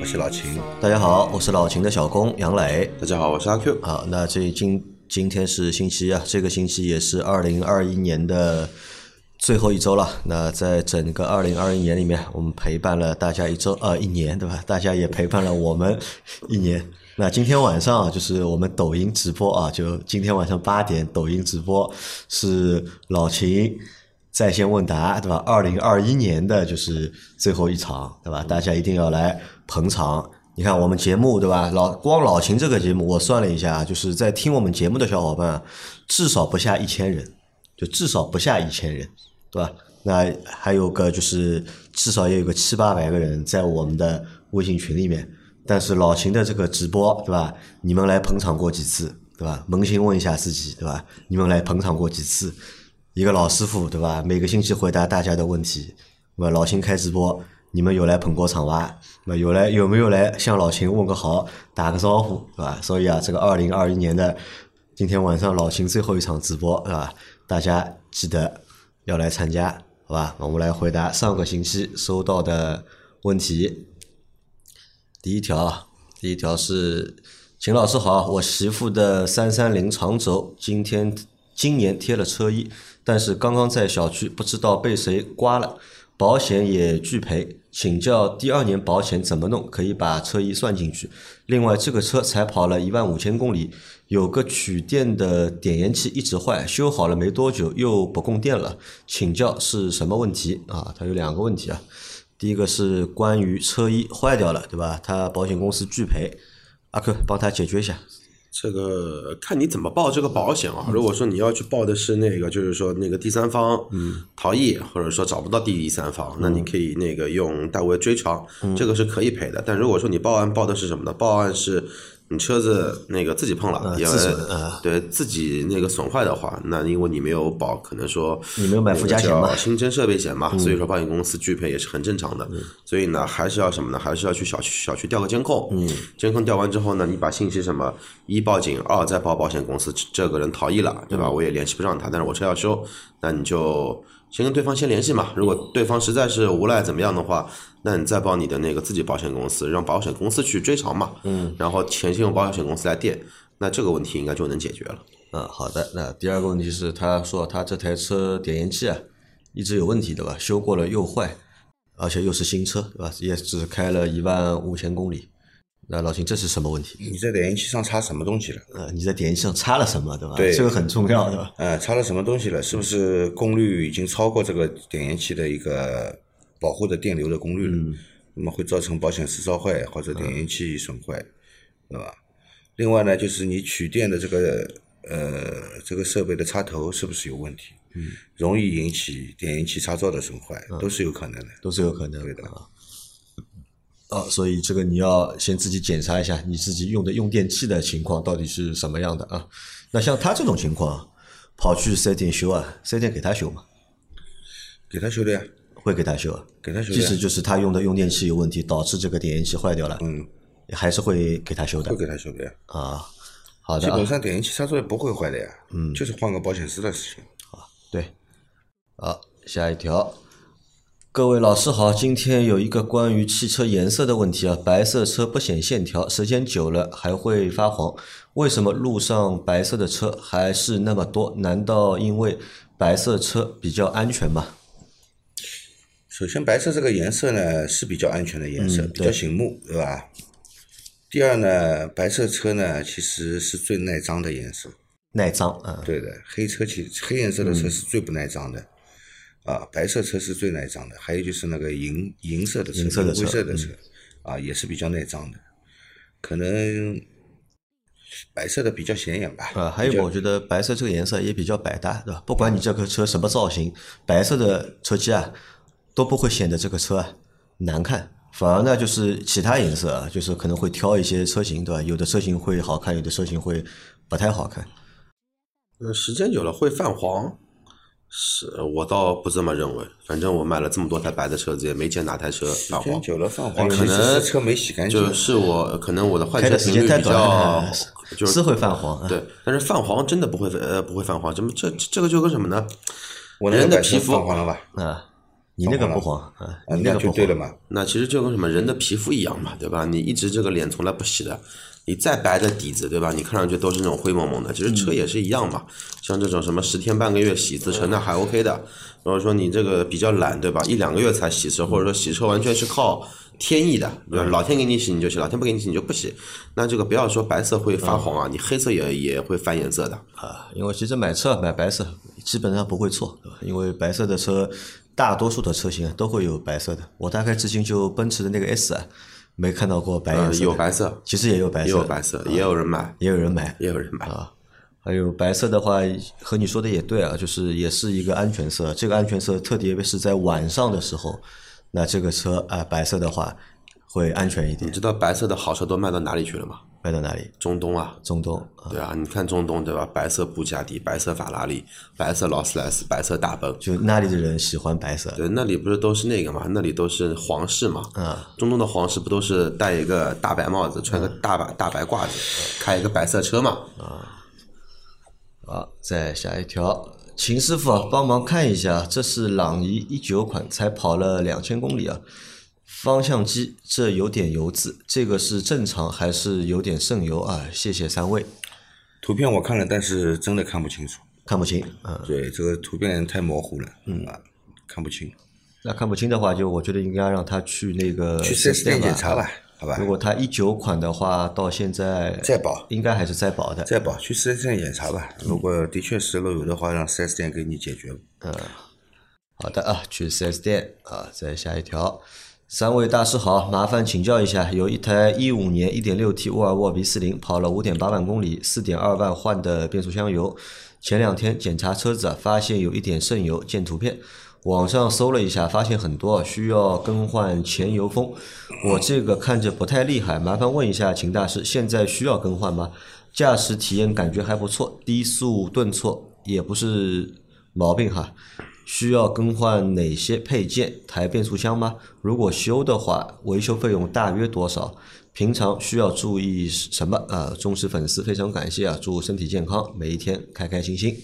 我是老秦。大家好，我是老秦的小工杨磊。大家好，我是阿 Q。好，那这今今天是星期一啊，这个星期也是二零二一年的最后一周了。那在整个二零二一年里面，我们陪伴了大家一周呃一年，对吧？大家也陪伴了我们一年。那今天晚上啊，就是我们抖音直播啊，就今天晚上八点抖音直播是老秦在线问答，对吧？二零二一年的就是最后一场，对吧？大家一定要来捧场。你看我们节目，对吧？老光老秦这个节目，我算了一下，就是在听我们节目的小伙伴至少不下一千人，就至少不下一千人，对吧？那还有个就是至少也有个七八百个人在我们的微信群里面。但是老秦的这个直播，对吧？你们来捧场过几次，对吧？扪心问一下自己，对吧？你们来捧场过几次？一个老师傅，对吧？每个星期回答大家的问题，对吧？老秦开直播，你们有来捧过场吧？那有来有没有来向老秦问个好，打个招呼，对吧？所以啊，这个二零二一年的今天晚上老秦最后一场直播，对吧？大家记得要来参加，好吧？我们来回答上个星期收到的问题。第一条，第一条是秦老师好，我媳妇的三三零长轴今天今年贴了车衣，但是刚刚在小区不知道被谁刮了，保险也拒赔，请教第二年保险怎么弄可以把车衣算进去？另外这个车才跑了一万五千公里，有个取电的点烟器一直坏，修好了没多久又不供电了，请教是什么问题啊？它有两个问题啊。第一个是关于车衣坏掉了，对吧？他保险公司拒赔，阿克帮他解决一下。这个看你怎么报这个保险啊。如果说你要去报的是那个，就是说那个第三方逃逸，或者说找不到第三方，那你可以那个用代为追偿，这个是可以赔的。但如果说你报案报的是什么呢？报案是。你车子那个自己碰了，因为对自己那个损坏的话，那因为你没有保，可能说你没有买附加险嘛，新增设备险嘛，所以说保险公司拒赔也是很正常的。所以呢，还是要什么呢？还是要去小区小区调个监控。嗯，监控调完之后呢，你把信息什么一报警，二再报保险公司，这个人逃逸了，对吧？我也联系不上他，但是我车要修，那你就。先跟对方先联系嘛，如果对方实在是无赖怎么样的话，那你再报你的那个自己保险公司，让保险公司去追偿嘛。嗯，然后钱先用保险公司来垫，那这个问题应该就能解决了。嗯，好的。那第二个问题是，他说他这台车点烟器啊一直有问题，对吧？修过了又坏，而且又是新车，对吧？也只开了一万五千公里。那老秦，这是什么问题？你在点烟器上插什么东西了？呃，你在点烟器上插了什么，对吧？对，这个很重要，对吧？呃，插了什么东西了？是不是功率已经超过这个点烟器的一个保护的电流的功率了？嗯那么会造成保险丝烧坏或者点烟器损坏，对吧？另外呢，就是你取电的这个呃这个设备的插头是不是有问题？嗯，容易引起点烟器插座的损坏，都是有可能的，都是有可能对的啊。哦，所以这个你要先自己检查一下你自己用的用电器的情况到底是什么样的啊？那像他这种情况，跑去四 S 店修啊，四 S 店给他修吗？给他修的呀，会给他修啊，给他修。即使就是他用的用电器有问题，导致这个点烟器坏掉了，嗯，还是会给他修的，会给他修的呀。啊，好的。基本上点烟器插座也不会坏的呀，嗯，就是换个保险丝的事情。啊，对。好，下一条。各位老师好，今天有一个关于汽车颜色的问题啊，白色车不显线条，时间久了还会发黄，为什么路上白色的车还是那么多？难道因为白色车比较安全吗？首先，白色这个颜色呢是比较安全的颜色，比较醒目，对吧？第二呢，白色车呢其实是最耐脏的颜色，耐脏啊，对的，黑车其黑颜色的车是最不耐脏的。啊，白色车是最耐脏的，还有就是那个银银色的车、灰色的车，啊，也是比较耐脏的。可能白色的比较显眼吧。啊，还有我觉得白色这个颜色也比较百搭，对吧？不管你这个车什么造型，白色的车漆啊都不会显得这个车啊难看，反而呢，就是其他颜色啊，就是可能会挑一些车型，对吧？有的车型会好看，有的车型会不太好看。呃，时间久了会泛黄，是我倒不这么认为。反正我买了这么多台白的车子，也没见哪台车泛黄。时间久了泛黄，可能车没洗干净。就是我可能我的换开车频率的时间太短比较了，，就是是会泛黄。啊对，但是泛黄真的不会呃不会泛黄，怎么这这个就跟什么呢？我人的皮肤泛黄了吧？啊，你那个不黄啊，那那个。就对了嘛。那其实就跟什么人的皮肤一样嘛，对吧？你一直这个脸从来不洗的，你再白的底子，对吧？你看上去都是那种灰蒙蒙的。其实车也是一样嘛，像这种什么十天半个月洗一次车，那还 OK 的。如果说你这个比较懒，对吧？一两个月才洗车，或者说洗车完全是靠天意的，对吧？老天给你洗你就洗，老天不给你洗你就不洗。那这个不要说白色会发黄啊，你黑色也也会翻颜色的。啊，因为其实买车买白色基本上不会错，对吧？因为白色的车大多数的车型啊都会有白色的。我大概至今就奔驰的那个 S 啊，没看到过白颜呃，色呃。有白色，其实也有白色，也有白色，也有人买，也有人买。也有人买。啊，还有白色的话，和你说的也对啊，就是也是一个安全色。这个安全色，特别是在晚上的时候，那这个车啊、白色的话会安全一点。你知道白色的好车都卖到哪里去了吗？卖到哪里？中东啊，中东啊，对啊，你看中东对吧？白色布加迪、白色法拉利、白色劳斯莱斯、白色大奔，就那里的人喜欢白色。对，那里不是都是那个嘛？那里都是皇室嘛。嗯，中东的皇室不都是戴一个大白帽子，穿个大白大白褂子，开一个白色车嘛？啊好，再下一条，秦师傅啊，帮忙看一下，这是朗逸一九款，才跑了两千公里啊。方向机这有点油渍，这个是正常还是有点渗油啊？谢谢三位，图片我看了，但是真的看不清楚。看不清嗯。对，这个图片太模糊了，嗯啊，看不清。那看不清的话，就我觉得应该让他去那个去 4S 4S 店检查吧，好吧如？果他一九款的话，到现在在保应该还是在保的。在保，去 4S 店检查吧。如果的确是漏油的话，让 4S 店给你解决。嗯好的啊，去 4S 店啊，再下一条。三位大师好，麻烦请教一下，有一台一五年一点六 T 沃尔沃 V 四零，跑了五点八万公里，四点二万换的变速箱油。前两天检查车子啊，发现有一点渗油，见图片。网上搜了一下，发现很多需要更换前油封。我这个看着不太厉害，麻烦问一下秦大师，现在需要更换吗？驾驶体验感觉还不错，低速顿挫也不是毛病哈。需要更换哪些配件？抬变速箱吗？如果修的话，维修费用大约多少？平常需要注意什么？啊，忠实粉丝非常感谢啊！祝身体健康，每一天开开心心。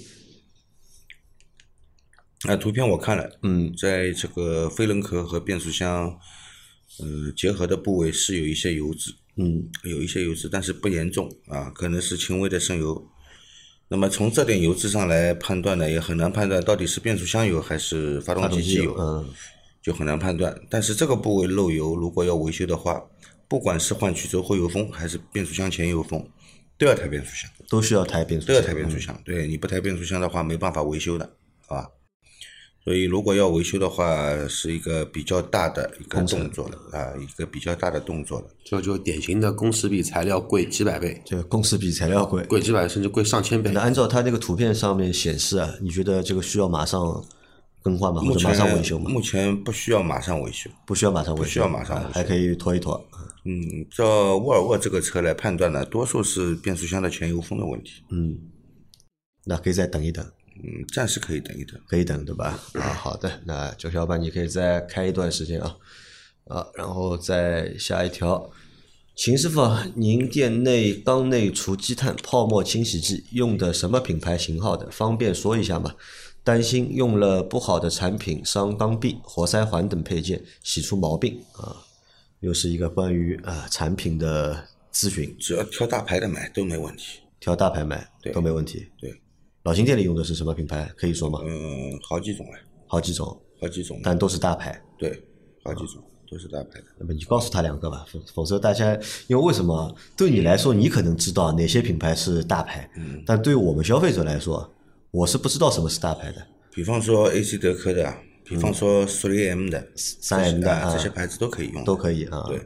啊，图片我看了，嗯，在这个飞轮壳和变速箱，呃，结合的部位是有一些油脂，嗯，有一些油脂，但是不严重啊，可能是轻微的渗油。那么从这点油质上来判断呢，也很难判断到底是变速箱油还是发动机机机油，嗯，就很难判断。但是这个部位漏油，如果要维修的话，不管是换曲轴后油封还是变速箱前油封，都要抬变速箱。都需要抬变速箱都，要抬变速箱。对，你不抬变速箱的话，没办法维修的，好吧？所以如果要维修的话，是一个比较大的一个动作了啊，一个比较大的动作了。这就典型的工时比材料贵几百倍，这个工时比材料贵。贵几百甚至贵上千倍那。按照它这个图片上面显示啊，你觉得这个需要马上更换吗？或目者马上维修吗？目前不需要马上维修。不需要马上维修，不需要马上维修啊还可以拖一拖。嗯，照沃尔沃这个车来判断呢，多数是变速箱的前油封的问题。嗯，那可以再等一等。嗯，暂时可以等一等。可以等，对吧？啊，好的，那九小伙伴你可以再开一段时间啊，啊，然后再下一条，秦师傅啊，您店内缸内除积碳泡沫清洗剂用的什么品牌型号的？方便说一下吗？担心用了不好的产品伤缸壁、活塞环等配件，洗出毛病啊。又是一个关于啊产品的咨询，只要挑大牌的买都没问题。挑大牌买对都没问题。对，老金店里用的是什么品牌？可以说吗？嗯，好几种啊，好几种，好几种。但都是大牌。对，好几种都是大牌的。那么你告诉他两个吧，否否则大家因为为什么对你来说，你可能知道哪些品牌是大牌，嗯但对于我们消费者来说，我是不知道什么是大牌的。比方说 AC 德科的，比方说苏雷 M 的、三 M 的这些牌子都可以用，都可以啊。对，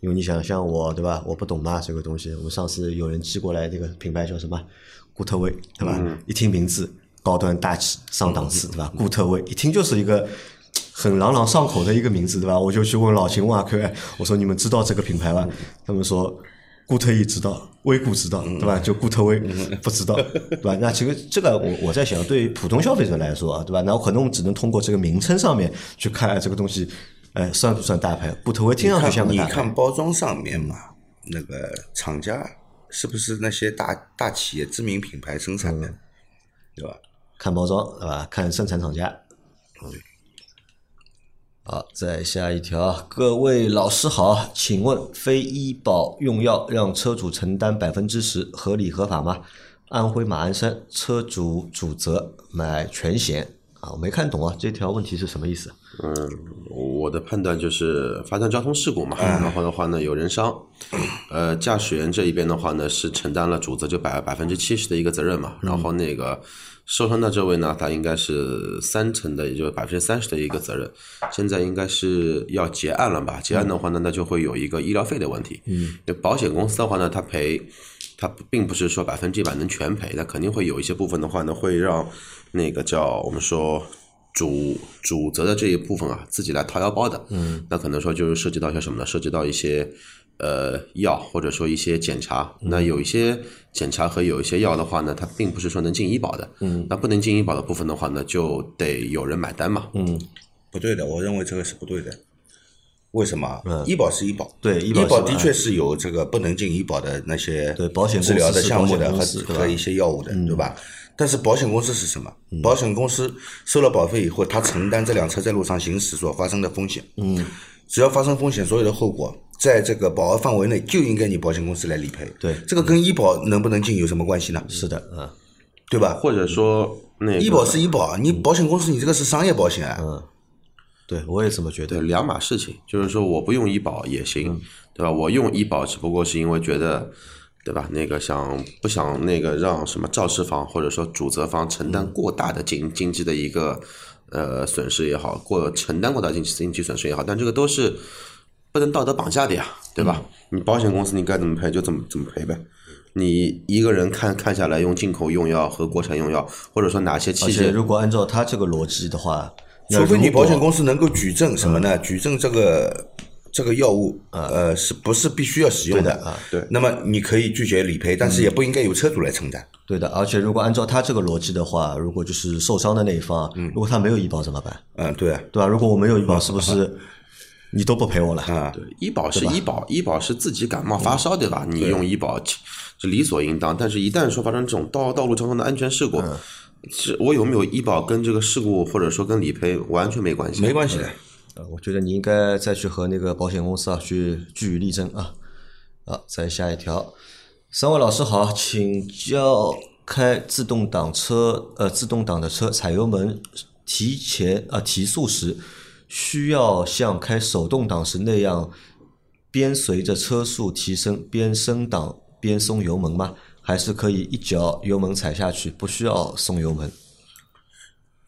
因为你想像我对吧？我不懂嘛这个东西。我们上次有人寄过来，这个品牌叫什么？固特威对吧？嗯一听名字高端大气上档次对吧？固特威一听就是一个很朗朗上口的一个名字，对吧？我就去问老秦、问阿 Q，哎，我说你们知道这个品牌吗？他们说固特异知道，威固知道，对吧？就固特威不知道，对吧？那其实这个我我在想，对于普通消费者来说啊，对吧？那我可能我们只能通过这个名称上面去看哎这个东西，哎，算不算大牌？固特威听上去像个你大牌看，包装上面嘛，那个厂家是不是那些大大企业知名品牌生产的，对吧？看包装，对吧？看生产厂家。嗯好，再下一条，各位老师好，请问非医保用药让车主承担百分之十，合理合法吗？安徽马鞍山车主主责买全险啊，我没看懂啊，这条问题是什么意思？嗯我的判断就是发生交通事故嘛，然后的话呢有人伤，呃，驾驶员这一边的话呢是承担了主责就百百分之七十的一个责任嘛，然后那个受伤的这位呢，他应该是三成的，也就是百分之三十的一个责任，现在应该是要结案了吧？结案的话呢，那就会有一个医疗费的问题，嗯，保险公司的话呢，他赔。他并不是说百分之一百能全赔，那肯定会有一些部分的话呢，会让那个叫我们说主主责的这一部分啊，自己来掏腰包的。嗯，那可能说就是涉及到一些什么呢？涉及到一些呃药，或者说一些检查。那有一些检查和有一些药的话呢，它并不是说能进医保的。嗯，那不能进医保的部分的话呢，就得有人买单嘛。嗯，不对的，我认为这个是不对的。为什么？医保是医保，对医保医保的确是有这个不能进医保的那些对保险治疗的项目的和和一些药物的，对吧？但是保险公司是什么？保险公司收了保费以后，他承担这辆车在路上行驶所发生的风险。嗯，只要发生风险，所有的后果在这个保额范围内，就应该你保险公司来理赔。对这个跟医保能不能进有什么关系呢？是的，嗯，对吧？或者说那个医保是医保，你保险公司你这个是商业保险啊。对我也这么觉得，。两码事情，就是说我不用医保也行，对吧？我用医保只不过是因为觉得，对吧？那个想不想那个让什么肇事方或者说主责方承担过大的经经济的一个呃损失也好，过承担过大经济经济损失也好，但这个都是不能道德绑架的呀，对吧？你保险公司你该怎么赔就怎么怎么赔呗。你一个人看看下来，用进口用药和国产用药，或者说哪些器械如果按照他这个逻辑的话，除非你保险公司能够举证什么呢？举证这个这个药物呃是不是必须要使用的？啊对那么你可以拒绝理赔，但是也不应该由车主来承担。对的，而且如果按照他这个逻辑的话，如果就是受伤的那一方，如果他没有医保怎么办？嗯，对啊，对吧？如果我没有医保，是不是你都不赔我了？啊，对，医保是医保，医保是自己感冒发烧，对吧？你用医保是理所应当。但是，一旦说发生这种道道路交通的安全事故，是我有没有医保跟这个事故或者说跟理赔完全没关系。没关系的。呃我觉得你应该再去和那个保险公司啊去据理力争啊。好，再下一条，三位老师好，请教开自动挡车呃自动挡的车踩油门提前啊、提速时，需要像开手动挡时那样边随着车速提升边升档边松油门吗？还是可以一脚油门踩下去，不需要松油门？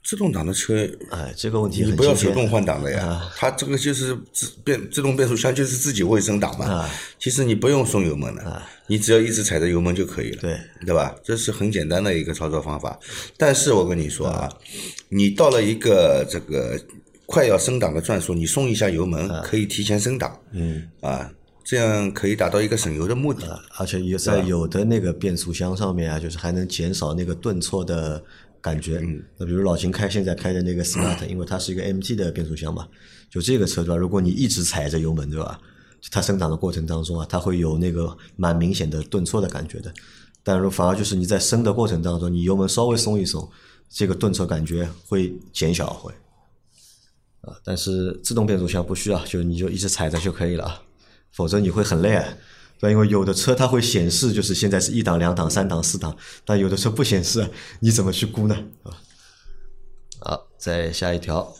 自动挡的车，哎，这个问题你不要手动换挡的呀，它这个就是自变自动变速箱就是自己会升档嘛啊。其实你不用松油门的，你只要一直踩着油门就可以了。对对吧？这是很简单的一个操作方法。但是我跟你说啊，你到了一个这个快要升档的转速，你松一下油门，可以提前升档。嗯啊，这样可以达到一个省油的目的。而且有在有的那个变速箱上面啊，就是还能减少那个顿挫的感觉。那比如老秦开现在开的那个 Smart，因为它是一个 MT 的变速箱嘛，就这个车对吧？如果你一直踩着油门对吧？它升档的过程当中啊，它会有那个蛮明显的顿挫的感觉的。但如反而就是你在升的过程当中，你油门稍微松一松，这个顿挫感觉会减小会。啊，但是自动变速箱不需要，就你就一直踩着就可以了啊，否则你会很累啊。对，因为有的车它会显示就是现在是一档、两档、三档、四档，但有的车不显示，你怎么去估呢？啊，好，再下一条。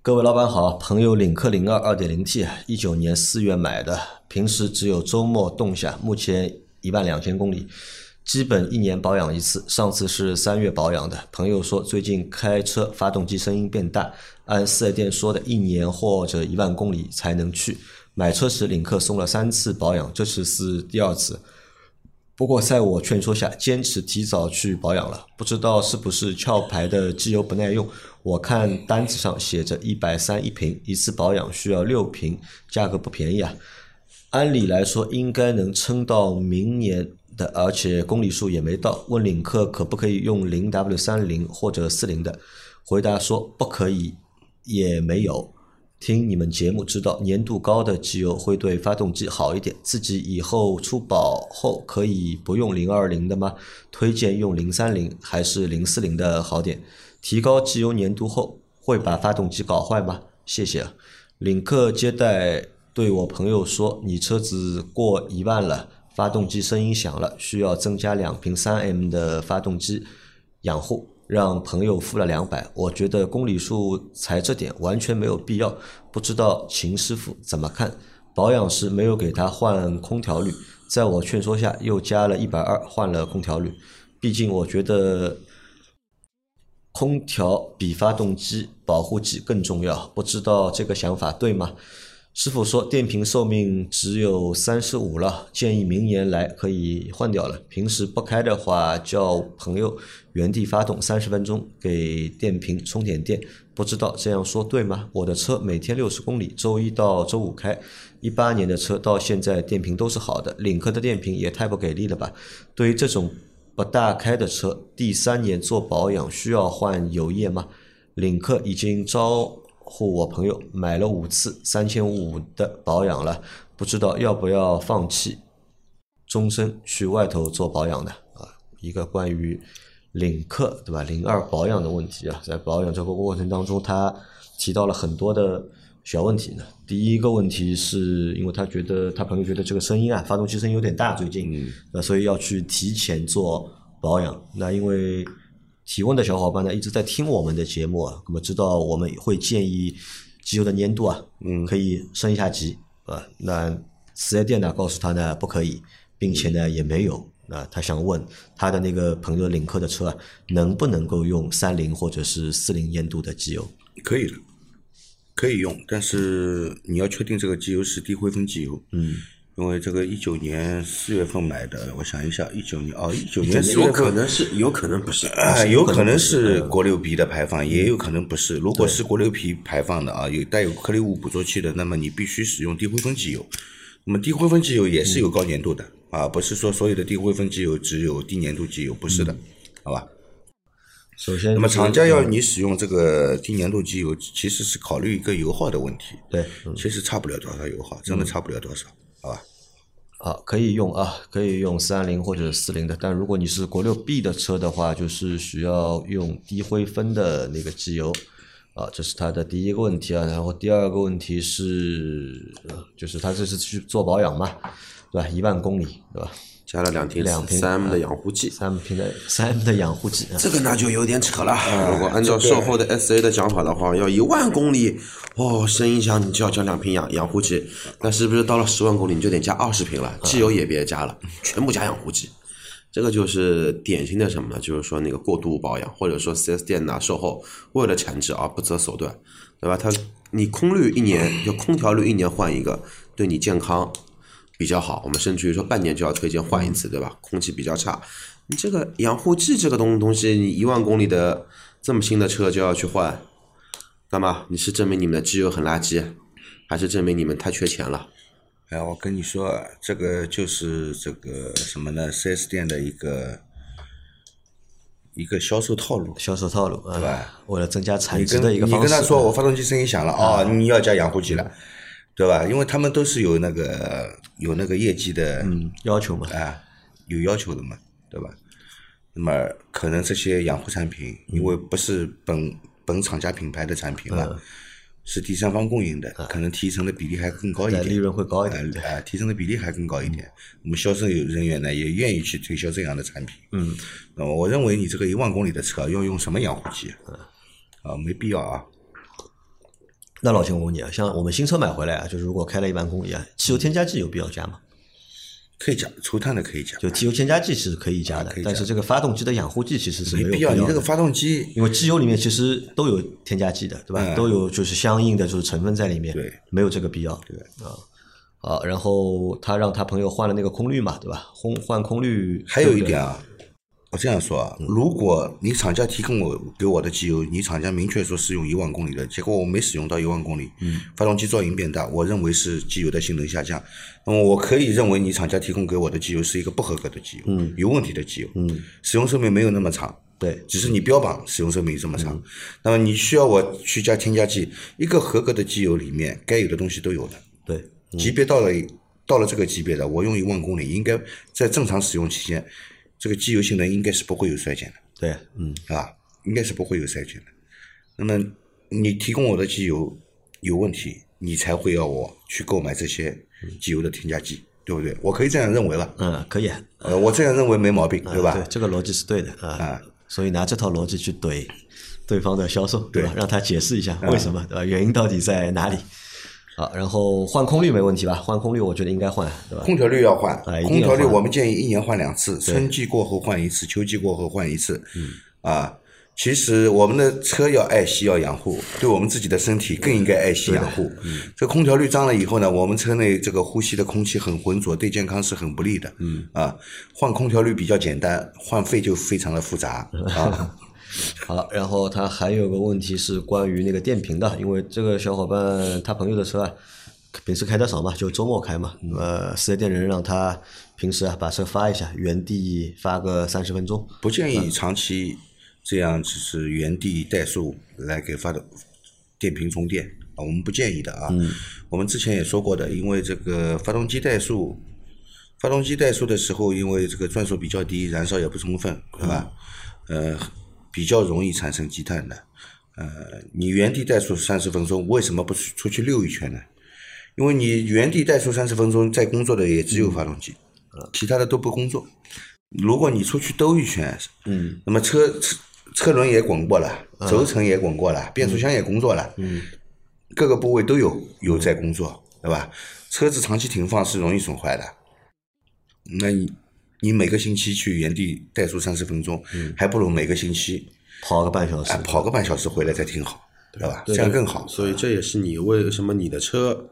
各位老板好，朋友领克零二二点零 T，一九年四月买的，平时只有周末动下，目前一万两千公里，基本一年保养一次，上次是三月保养的。朋友说最近开车发动机声音变大，按四 S 店说的一年或者一万公里才能去。买车时领克送了三次保养，这次是第二次。不过在我劝说下，坚持提早去保养了。不知道是不是壳牌的机油不耐用？我看单子上写着一百三一瓶，一次保养需要六瓶，价格不便宜啊。按理来说应该能撑到明年的，而且公里数也没到。问领克可不可以用零 W 三零或者四零的？回答说不可以，也没有。听你们节目知道，粘度高的机油会对发动机好一点。自己以后出保后可以不用零二零的吗？推荐用零三零还是零四零的好点？提高机油粘度后会把发动机搞坏吗？谢谢。领克接待对我朋友说：“你车子过一万了，发动机声音响了，需要增加两瓶三 M 的发动机养护。”让朋友付了两百，我觉得公里数才这点完全没有必要。不知道秦师傅怎么看？保养时没有给他换空调滤，在我劝说下又加了一百二换了空调滤。毕竟我觉得空调比发动机保护剂更重要。不知道这个想法对吗？师傅说电瓶寿命只有三十五了，建议明年来可以换掉了。平时不开的话，叫朋友原地发动三十分钟，给电瓶充点电。不知道这样说对吗？我的车每天六十公里，周一到周五开，一八年的车到现在电瓶都是好的。领克的电瓶也太不给力了吧？对于这种不大开的车，第三年做保养需要换油液吗？领克已经招。户我朋友买了五次三千五的保养了，不知道要不要放弃，终身去外头做保养的啊？一个关于领克对吧？零二保养的问题啊，在保养这个过程当中，他提到了很多的小问题呢。第一个问题是因为他觉得他朋友觉得这个声音啊，发动机声音有点大，最近，呃，所以要去提前做保养。那因为。提问的小伙伴呢一直在听我们的节目啊，那么知道我们会建议机油的粘度啊，嗯，可以升一下级啊。那四 S 店呢告诉他呢不可以，并且呢也没有。那他想问他的那个朋友领克的车啊，能不能够用三零或者是四零粘度的机油？可以的，可以用，但是你要确定这个机油是低灰分机油。嗯。因为这个一九年四月份买的，我想一下，一九年哦，一九年四月份有可能是，有可能不是，有可能是国六 B 的排放，也有可能不是。如果是国六 B 排放的啊，有带有颗粒物捕捉器的，那么你必须使用低灰分机油。那么低灰分机油也是有高粘度的啊，不是说所有的低灰分机油只有低粘度机油，不是的，好吧？首先，那么厂家要你使用这个低粘度机油，其实是考虑一个油耗的问题。对，其实差不了多少油耗，真的差不了多少？啊，可以用啊，可以用三零或者四零的，但如果你是国六 B 的车的话，就是需要用低灰分的那个机油，啊，这是它的第一个问题啊。然后第二个问题是，就是它这是去做保养嘛，对吧？一万公里，对吧？加了两瓶两瓶三 M 的养护剂，三瓶的三 M 的养护剂，这个那就有点扯了。如果按照售后的 SA 的讲法的话，要一万公里哦，声音响你就要加两瓶养养护剂，那是不是到了十万公里你就得加二十瓶了？机油也别加了，全部加养护剂。这个就是典型的什么呢？就是说那个过度保养，或者说 4S 店呐售后为了产值而不择手段，对吧？他你空滤一年就空调滤一年换一个，对你健康。比较好，我们甚至于说半年就要推荐换一次，对吧？空气比较差，你这个养护剂这个东东西，你一万公里的这么新的车就要去换，干嘛？你是证明你们的机油很垃圾，还是证明你们太缺钱了？哎，我跟你说，这个就是这个什么呢？4S 店的一个一个销售套路，销售套路，对吧？为了增加产值的一个方式。你跟他说，我发动机声音响了，哦，你要加养护剂了。对吧？因为他们都是有那个有那个业绩的嗯要求嘛，啊，有要求的嘛，对吧？那么可能这些养护产品，因为不是本本厂家品牌的产品了，是第三方供应的，可能提成的比例还更高一点，利润会高一点，啊，提成的比例还更高一点。我们销售人员呢，也愿意去推销这样的产品。嗯，那么我认为你这个一万公里的车要用什么养护剂？啊，没必要啊。那老秦，我问你啊，像我们新车买回来啊，就是如果开了一万公里啊，汽油添加剂有必要加吗？可以加，除碳的可以加。就汽油添加剂是可以加的，但是这个发动机的养护剂其实是没有必要。你这个发动机，因为机油里面其实都有添加剂的，对吧？都有就是相应的就是成分在里面，对，没有这个必要。对啊，好，然后他让他朋友换了那个空滤嘛，对吧？换换空滤，还有一点啊，我这样说啊，如果你厂家提供我给我的机油，你厂家明确说是用一万公里的，结果我没使用到一万公里，嗯，发动机噪音变大，我认为是机油的性能下降，那么我可以认为你厂家提供给我的机油是一个不合格的机油，嗯，有问题的机油，嗯，使用寿命没有那么长，对，只是你标榜使用寿命这么长，那么你需要我去加添加剂，一个合格的机油里面该有的东西都有的，对，级别到了到了这个级别的，我用一万公里，应该在正常使用期间，这个机油性能应该是不会有衰减的，对，嗯，啊，应该是不会有衰减的。那么你提供我的机油有问题，你才会要我去购买这些机油的添加剂，对不对？我可以这样认为吧？嗯，可以啊，呃，我这样认为没毛病，对吧？对，这个逻辑是对的啊啊。所以拿这套逻辑去怼对方的销售，对吧？对让他解释一下为什么，对吧？原因到底在哪里？好，然后换空滤没问题吧？换空滤我觉得应该换，对吧？空调滤要换空调滤我们建议一年换两次，春季过后换一次，秋季过后换一次。嗯，啊，其实我们的车要爱惜要养护，对我们自己的身体更应该爱惜养护。嗯，这空调滤脏了以后呢，我们车内这个呼吸的空气很浑浊，对健康是很不利的。嗯，啊，换空调滤比较简单，换肺就非常的复杂 啊。好，然后他还有个问题是关于那个电瓶的，因为这个小伙伴他朋友的车啊，平时开的少嘛，就周末开嘛，那么，四 S 店人让他平时啊把车发一下，原地发个三十分钟，不建议长期这样就是原地怠速来给发动电瓶充电啊，我们不建议的啊。我们之前也说过的，因为这个发动机怠速，发动机怠速的时候，因为这个转速比较低，燃烧也不充分，对吧？呃，比较容易产生积碳的。呃，你原地怠速三十分钟，为什么不出去溜一圈呢？因为你原地怠速三十分钟，在工作的也只有发动机，其他的都不工作。如果你出去兜一圈，嗯，那么车车车轮也滚过了，轴承也滚过了，变速箱也工作了，嗯，各个部位都有有在工作，对吧？车子长期停放是容易损坏的。那你你每个星期去原地怠速三十分钟，还不如每个星期跑个半小时哎，跑个半小时回来再停好，对吧？这样更好。所以这也是你为什么你的车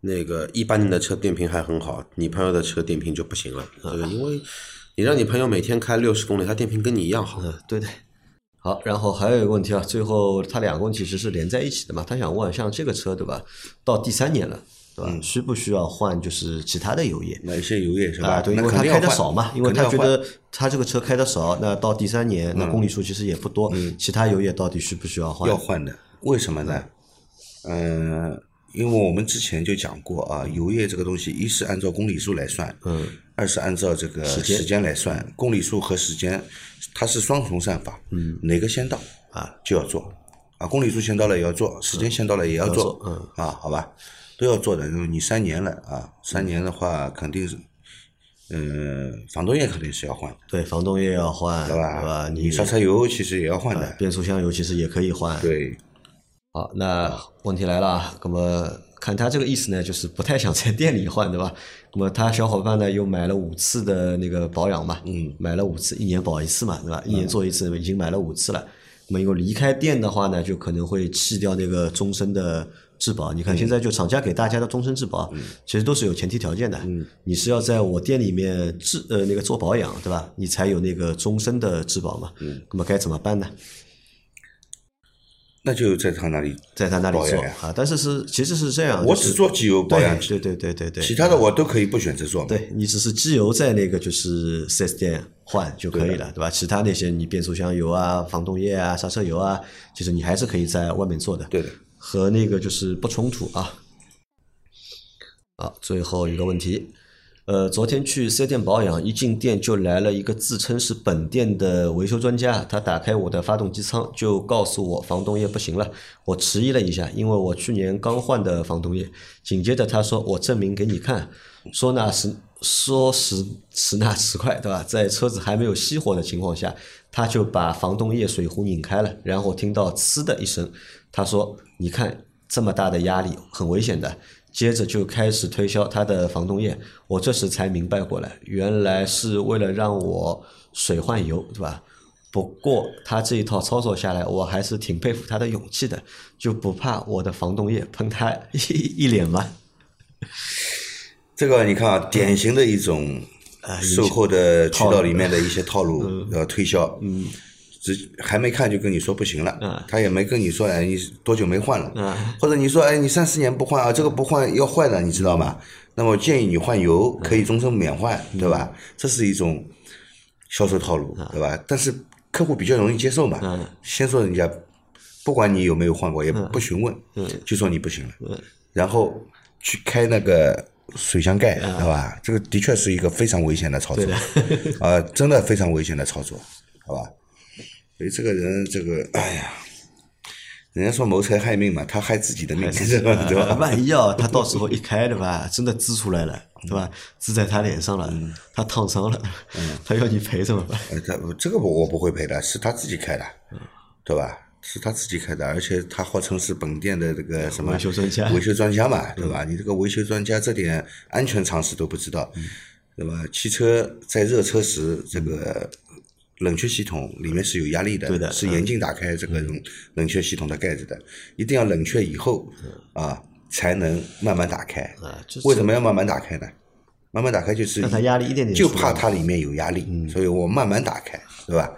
那个一八年的车电瓶还很好，你朋友的车电瓶就不行了。这个因为你让你朋友每天开六十公里，他电瓶跟你一样好。嗯，对对。好，然后还有一个问题啊，最后他两个问题其实是连在一起的嘛。他想问，像这个车对吧，到第三年了，对吧？需不需要换就是其他的油液？买一些油液是吧？啊，对，因那为他开的少嘛，因为他觉得他这个车开的少，那到第三年，那公里数其实也不多，其他油液到底需不需要换？要换的，为什么呢？嗯、因为我们之前就讲过啊，油液这个东西，一是按照公里数来算，嗯，二是按照这个间时间来算，公里数和时间它是双重算法，嗯，哪个先到啊就要做，啊，公里数先到了也要做，时间先到了也要做，做嗯啊，好吧，都要做的。因为你三年了啊，三年的话肯定是，呃，防冻液肯定是要换的，对，防冻液要换，对对吧？吧？你刹车油其实也要换的，变速箱油其实也可以换。对，好，那问题来了啊，那么看他这个意思呢，就是不太想在店里换，对吧？那么他小伙伴呢又买了五次的那个保养嘛，嗯，买了五次，一年保一次嘛，对吧？一年做一次，已经买了五次了。那么因为离开店的话呢，就可能会弃掉那个终身的质保。你看现在就厂家给大家的终身质保，其实都是有前提条件的。你是要在我店里面质呃那个做保养，对吧？你才有那个终身的质保嘛。那么该怎么办呢？那就在他那里在他那里做啊，但是是其实是这样，我只做机油保养对对对对对其他的我都可以不选择做。对你只是机油在那个就是四 S 店换就可以了，对吧？其他那些你变速箱油啊、防冻液啊、刹车油啊，其实你还是可以在外面做的，对的，和那个就是不冲突啊。好，最后一个问题，呃，昨天去四 S 店保养，一进店就来了一个自称是本店的维修专家，他打开我的发动机舱，就告诉我防冻液不行了。我迟疑了一下，因为我去年刚换的防冻液。紧接着他说：“我证明给你看。”说那时说时迟那时快，对吧？在车子还没有熄火的情况下，他就把防冻液水壶拧开了，然后听到呲的一声，他说：“你看这么大的压力，很危险的。”接着就开始推销他的防冻液，我这时才明白过来，原来是为了让我水换油，对吧？不过他这一套操作下来，我还是挺佩服他的勇气的，就不怕我的防冻液喷他一 一脸吗？这个你看啊，典型的一种售后的渠道里面的一些套路呃推销，嗯，只还没看就跟你说不行了，他也没跟你说哎你多久没换了，或者你说哎你三四年不换啊，这个不换要坏的，你知道吗？那么建议你换油，可以终身免换，对吧？这是一种销售套路，对吧？但是客户比较容易接受嘛，先说人家不管你有没有换过，也不询问，就说你不行了，然后去开那个水箱盖，对吧？这个的确是一个非常危险的操作，啊，真的非常危险的操作，好吧？所以这个人，这个，哎呀。人家说谋财害命嘛，他害自己的命，对吧？万一啊，他到时候一开，对吧？真的滋出来了，对吧？滋在他脸上了，他烫伤了，他要你赔怎么办？这这个我我不会赔的，是他自己开的，对吧？是他自己开的，而且他号称是本店的这个什么维修专家，维修专家嘛，对吧？你这个维修专家这点安全常识都不知道，对吧？汽车在热车时这个。冷却系统里面是有压力的，是严禁打开这个冷却系统的盖子的，一定要冷却以后啊才能慢慢打开。为什么要慢慢打开呢？慢慢打开就是它压力一点点，就怕它里面有压力，所以我慢慢打开，对吧？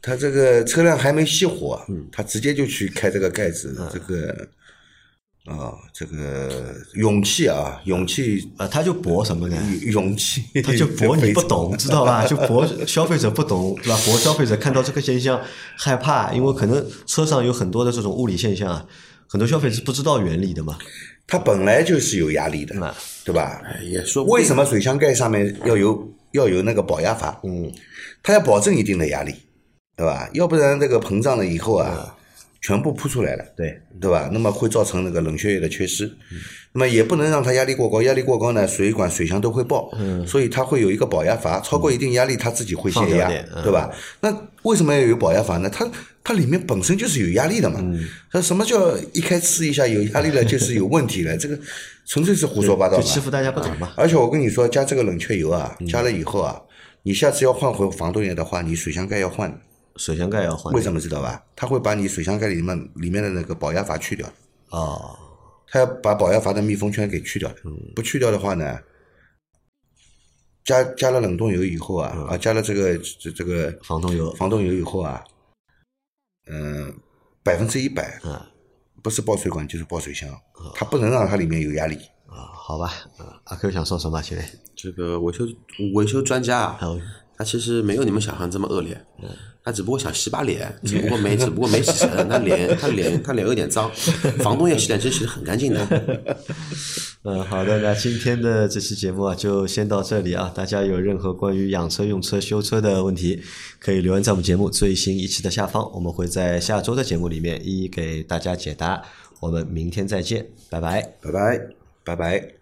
它这个车辆还没熄火，它直接就去开这个盖子，这个。啊，这个勇气啊，勇气啊，他就博什么呢？勇气，他就博你不懂，知道吧？就博消费者不懂，对吧？博消费者看到这个现象害怕，因为可能车上有很多的这种物理现象啊，很多消费者是不知道原理的嘛。它本来就是有压力的，对吧？也说为什么水箱盖上面要有要有那个保压阀？嗯，它要保证一定的压力，对吧？要不然这个膨胀了以后啊。全部铺出来了，对对吧？那么会造成那个冷却液的缺失，那么也不能让它压力过高，压力过高呢，水管水箱都会爆，所以它会有一个保压阀，超过一定压力它自己会泄压，对吧？那为什么要有保压阀呢？它它里面本身就是有压力的嘛。那什么叫一开呲一下有压力了就是有问题了？这个纯粹是胡说八道，就欺负大家不懂嘛。而且我跟你说，加这个冷却油啊，加了以后啊，你下次要换回防冻液的话，你水箱盖要换。水箱盖要换，为什么知道吧？他会把你水箱盖里面里面的那个保压阀去掉。哦，他要把保压阀的密封圈给去掉。不去掉的话呢，加加了冷冻油以后啊，啊，加了这个这这个防冻油，防冻油以后啊，嗯，百分之一百，不是爆水管就是爆水箱，它不能让它里面有压力。啊，好吧，阿 Q 想说什么？现在这个维修维修专家啊，他其实没有你们想象这么恶劣。他只不过想洗把脸，只不过没，只不过没洗成。他脸，他脸，他脸有点脏。防冻液洗脸真洗的很干净的。嗯，好的，那今天的这期节目啊，就先到这里啊。大家有任何关于养车、用车、修车的问题，可以留言在我们节目最新一期的下方，我们会在下周的节目里面一一给大家解答。我们明天再见，拜拜，拜拜，拜拜。